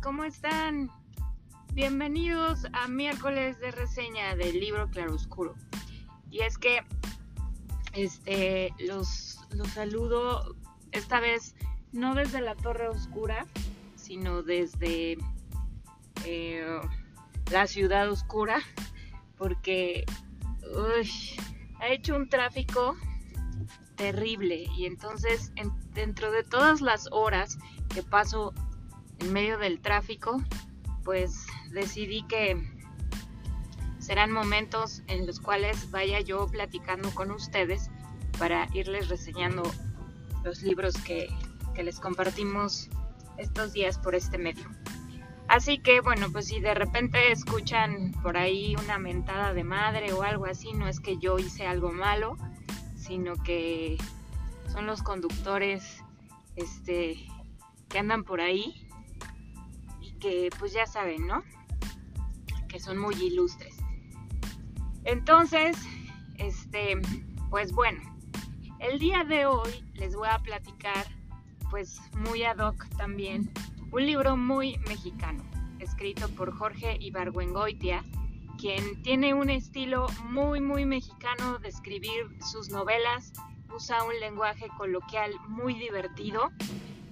¿cómo están? Bienvenidos a miércoles de reseña del libro Claroscuro. Y es que este los, los saludo esta vez no desde la Torre Oscura, sino desde eh, la ciudad oscura, porque ha hecho un tráfico terrible y entonces dentro de todas las horas que paso en medio del tráfico, pues decidí que serán momentos en los cuales vaya yo platicando con ustedes para irles reseñando los libros que, que les compartimos estos días por este medio. Así que bueno, pues si de repente escuchan por ahí una mentada de madre o algo así, no es que yo hice algo malo, sino que son los conductores este que andan por ahí que pues ya saben, ¿no? Que son muy ilustres. Entonces, este, pues bueno, el día de hoy les voy a platicar pues muy ad hoc también un libro muy mexicano, escrito por Jorge Ibargüengoitia, quien tiene un estilo muy muy mexicano de escribir sus novelas, usa un lenguaje coloquial muy divertido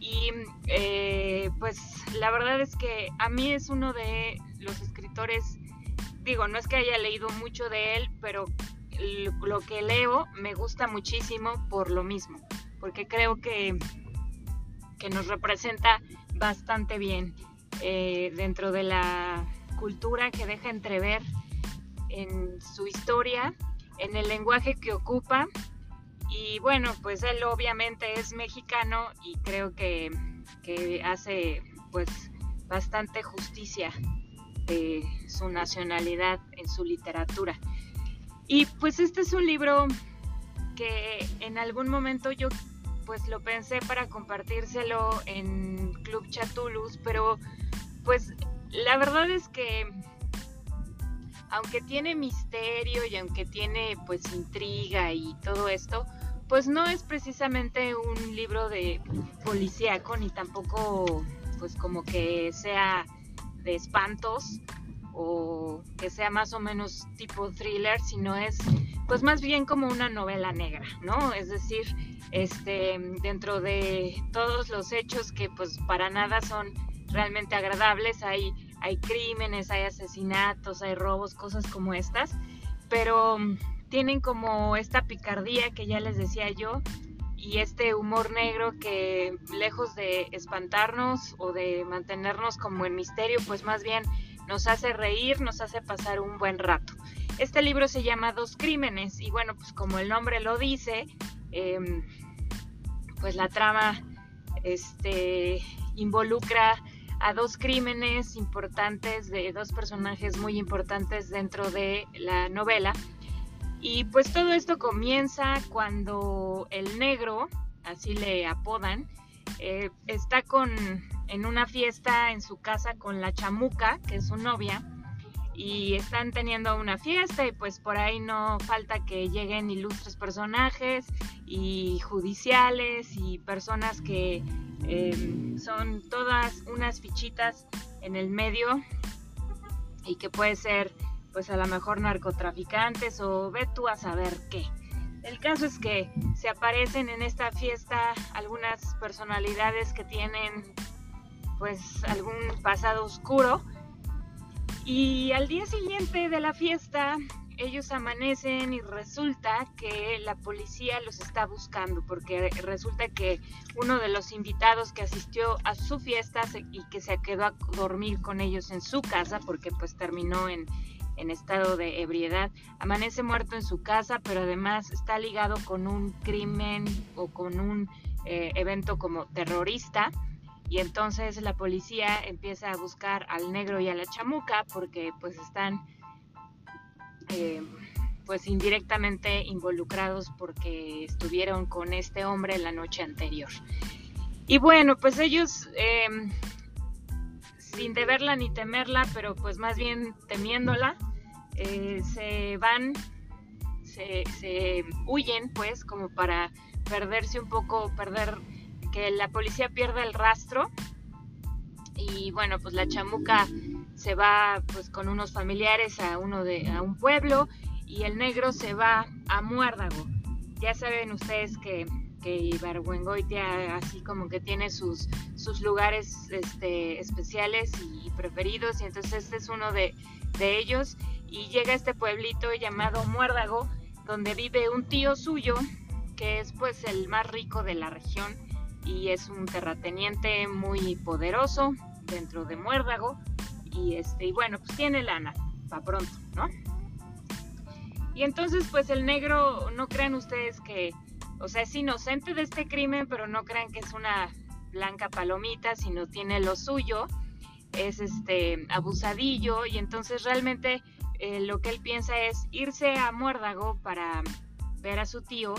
y eh, pues la verdad es que a mí es uno de los escritores, digo, no es que haya leído mucho de él, pero lo que leo me gusta muchísimo por lo mismo, porque creo que, que nos representa bastante bien eh, dentro de la cultura que deja entrever en su historia, en el lenguaje que ocupa y bueno, pues él obviamente es mexicano y creo que, hace pues bastante justicia su nacionalidad en su literatura. Y pues este es un libro que en algún momento yo pues lo pensé para compartírselo en Club Chatulus, pero pues la verdad es que aunque tiene misterio y aunque tiene pues intriga y todo esto, pues no es precisamente un libro de policíaco ni tampoco pues como que sea de espantos o que sea más o menos tipo thriller, sino es pues más bien como una novela negra, ¿no? Es decir, este dentro de todos los hechos que pues para nada son realmente agradables, hay hay crímenes, hay asesinatos, hay robos, cosas como estas, pero tienen como esta picardía que ya les decía yo y este humor negro que lejos de espantarnos o de mantenernos como en misterio, pues más bien nos hace reír, nos hace pasar un buen rato. Este libro se llama Dos Crímenes y bueno, pues como el nombre lo dice, em, pues la trama este, involucra a dos crímenes importantes de dos personajes muy importantes dentro de la novela. Y pues todo esto comienza cuando el negro, así le apodan, eh, está con, en una fiesta en su casa con la chamuca, que es su novia, y están teniendo una fiesta y pues por ahí no falta que lleguen ilustres personajes y judiciales y personas que em, son todas unas fichitas en el medio y que puede ser pues a lo mejor narcotraficantes o ve tú a saber qué. El caso es que se aparecen en esta fiesta algunas personalidades que tienen pues algún pasado oscuro y al día siguiente de la fiesta ellos amanecen y resulta que la policía los está buscando porque resulta que uno de los invitados que asistió a su fiesta y que se quedó a dormir con ellos en su casa porque pues terminó en, en estado de ebriedad, amanece muerto en su casa, pero además está ligado con un crimen o con un eh, evento como terrorista. Y entonces la policía empieza a buscar al negro y a la chamuca porque pues están eh, pues indirectamente involucrados porque estuvieron con este hombre la noche anterior. Y bueno, pues ellos em, sin deberla ni temerla, pero pues más bien temiéndola, eh, se van, se, huyen pues como para perderse un poco, perder, que la policía pierda el rastro y bueno, pues la chamuca se va pues con unos familiares a uno de a un pueblo y el negro se va a Muérdago. Ya saben ustedes que que Ibargüengoitia así como que tiene sus, sus lugares este, especiales y preferidos y entonces este es uno de, de ellos y llega a este pueblito llamado Muérdago donde vive un tío suyo que es pues el más rico de la región y es un terrateniente muy poderoso dentro de Muérdago y este y bueno pues tiene lana para pronto no y entonces pues el negro no crean ustedes que o sea es inocente de este crimen pero no crean que es una blanca palomita sino tiene lo suyo es este abusadillo y entonces realmente eh, lo que él piensa es irse a Muérdago para ver a su tío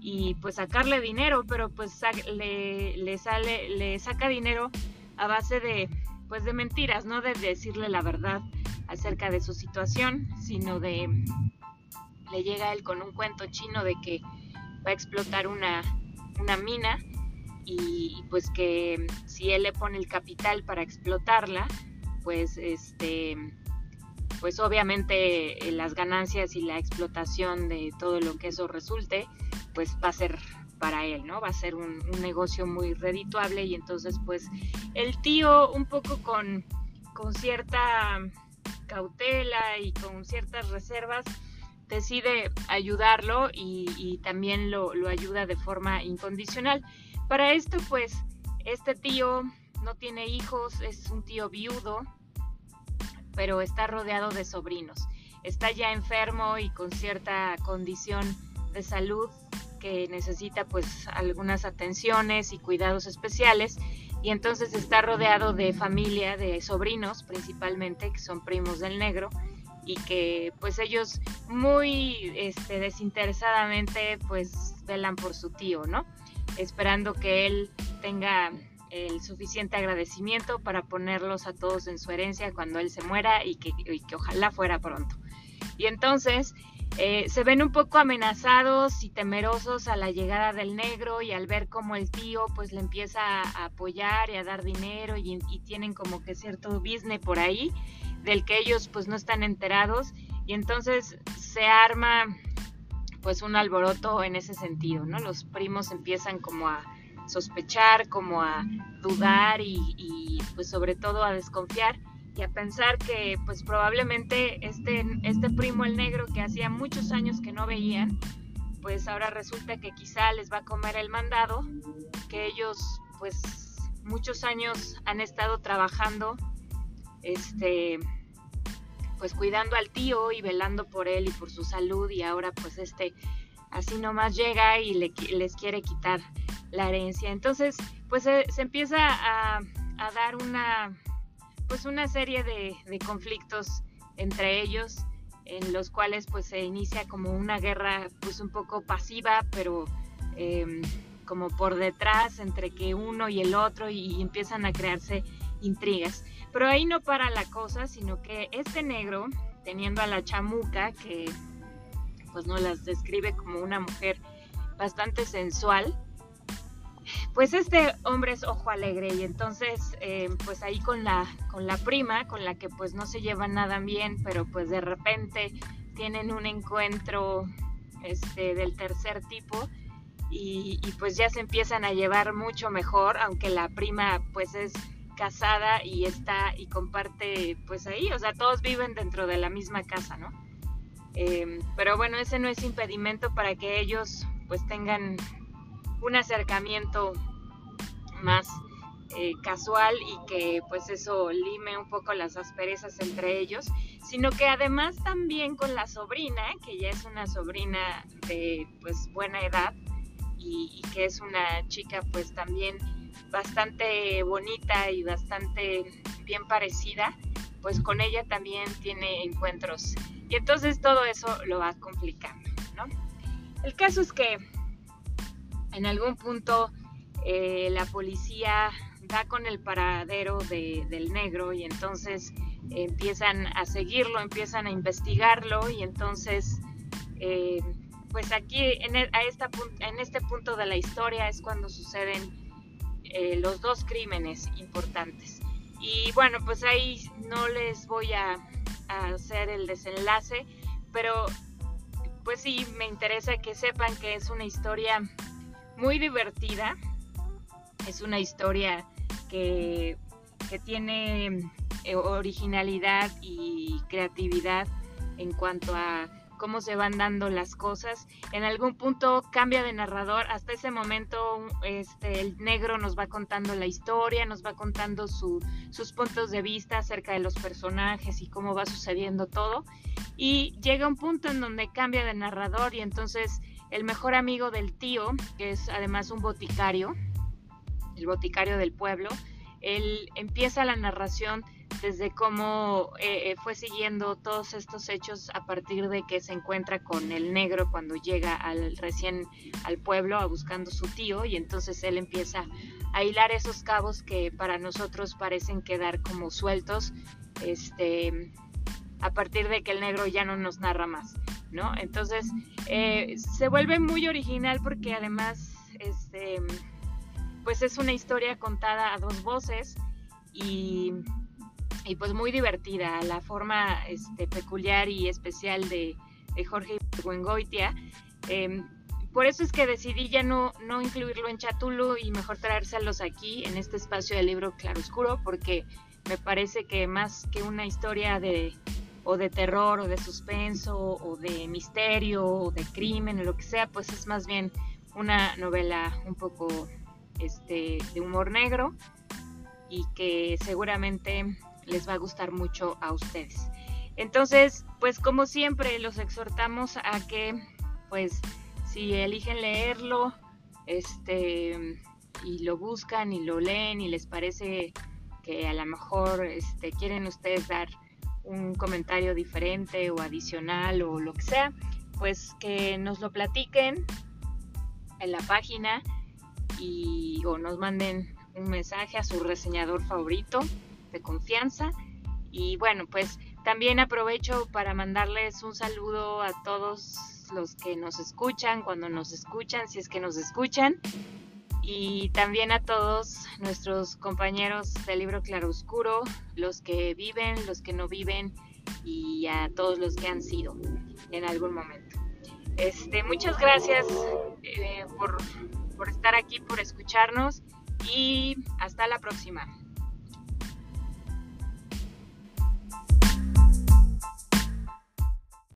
y pues sacarle dinero, pero pues le, le, sale, le saca dinero a base de pues de mentiras, no de decirle la verdad acerca de su situación, sino de le llega él con un cuento chino de que va a explotar una, una mina y, y, pues que si él le pone el capital para explotarla, pues este pues obviamente eh, las ganancias y la explotación de todo lo que eso resulte pues va a ser para él, ¿no? Va a ser un, negocio muy redituable y entonces pues el tío un poco con, con cierta cautela y con ciertas reservas decide ayudarlo y, y también lo, lo, ayuda de forma incondicional. Para esto pues este tío no tiene hijos, es un tío viudo, pero está rodeado de sobrinos. Está ya enfermo y con cierta condición de salud que necesita pues algunas atenciones y cuidados especiales y entonces está rodeado de familia, de sobrinos principalmente, que son primos del negro y que pues ellos muy este, desinteresadamente pues velan por su tío, ¿no? Esperando que él tenga el suficiente agradecimiento para ponerlos a todos en su herencia cuando él se muera y que, y que ojalá fuera pronto. Y entonces eh, se ven un poco amenazados y temerosos a la llegada del negro y al ver cómo el tío pues le empieza a apoyar y a dar dinero y, tienen como que cierto business por ahí del que ellos pues no están enterados y entonces se arma pues un alboroto en ese sentido, ¿no? Los primos empiezan como a sospechar, como a dudar y, y pues sobre todo a desconfiar y a pensar que pues probablemente este, este primo el negro que hacía muchos años que no veían, pues ahora resulta que quizá les va a comer el mandado, que ellos pues muchos años han estado trabajando, este, pues cuidando al tío y velando por él y por su salud y ahora pues este así nomás llega y le, les quiere quitar la herencia. Entonces pues se, empieza a dar una pues una serie de, de, conflictos entre ellos en los cuales pues se inicia como una guerra pues un poco pasiva pero eh, como por detrás entre que uno y el otro y, y, empiezan a crearse intrigas. Pero ahí no para la cosa sino que este negro teniendo a la chamuca que pues no las describe como una mujer bastante sensual pues este hombre es ojo alegre. Y entonces eh, pues ahí con la con la prima con la que pues no se llevan nada bien pero pues de repente tienen un encuentro este del tercer tipo y, pues ya se empiezan a llevar mucho mejor aunque la prima pues es casada y está y comparte pues ahí. O sea todos viven dentro de la misma casa no eh, pero bueno ese no es impedimento para que ellos pues tengan un acercamiento más eh, casual y que pues eso lime un poco las asperezas entre ellos, sino que además también con la sobrina, que ya es una sobrina de pues buena edad y, y que es una chica pues también bastante bonita y bastante bien parecida, pues con ella también tiene encuentros y entonces todo eso lo va complicando, ¿no? El caso es que en algún punto eh, la policía da con el paradero de, del negro y entonces empiezan a seguirlo, empiezan a investigarlo y entonces eh, pues aquí en, el, a esta, en, este punto de la historia es cuando suceden eh, los dos crímenes importantes. Y bueno, pues ahí no les voy a hacer el desenlace, pero pues sí, me interesa que sepan que es una historia muy divertida, es una historia que, que tiene eh, originalidad y creatividad en cuanto a cómo se van dando las cosas. En algún punto cambia de narrador. Hasta ese momento este, el negro nos va contando la historia, nos va contando sus puntos de vista acerca de los personajes y cómo va sucediendo todo. Y llega un punto en donde cambia de narrador y entonces el mejor amigo del tío, que es además un boticario, el boticario del pueblo, él empieza la narración desde cómo eh, eh, fue siguiendo todos estos hechos a partir de que se encuentra con el negro cuando llega al recién al pueblo a buscando su tío y entonces él empieza a hilar esos cabos que para nosotros parecen quedar como sueltos este a partir de que el negro ya no nos narra más entonces eh, se vuelve muy original porque además este pues es una historia contada a dos voces y pues muy divertida, la forma este, peculiar y especial de, Jorge Buengoitia. Em, por eso es que decidí ya no, no incluirlo en Chatulu y mejor traérselos aquí en este espacio del libro Claroscuro, porque me parece que más que una historia de o de terror o de suspenso o de misterio o de crimen o lo que sea, pues es más bien una novela un poco este, de humor negro y que seguramente les va a gustar mucho a ustedes. Entonces, pues como siempre, los exhortamos a que, pues, si eligen leerlo, este, y lo buscan y lo leen y les parece que a lo mejor este, quieren ustedes dar un comentario diferente o adicional o lo que sea, pues que nos lo platiquen en la página y o nos manden un mensaje a su reseñador favorito de confianza. Y bueno, pues también aprovecho para mandarles un saludo a todos los que nos escuchan, cuando nos escuchan, si es que nos escuchan. Y también a todos nuestros compañeros del libro Claroscuro, los que viven, los que no viven y a todos los que han sido en algún momento. Este, muchas gracias eh, por, por estar aquí, por escucharnos y hasta la próxima.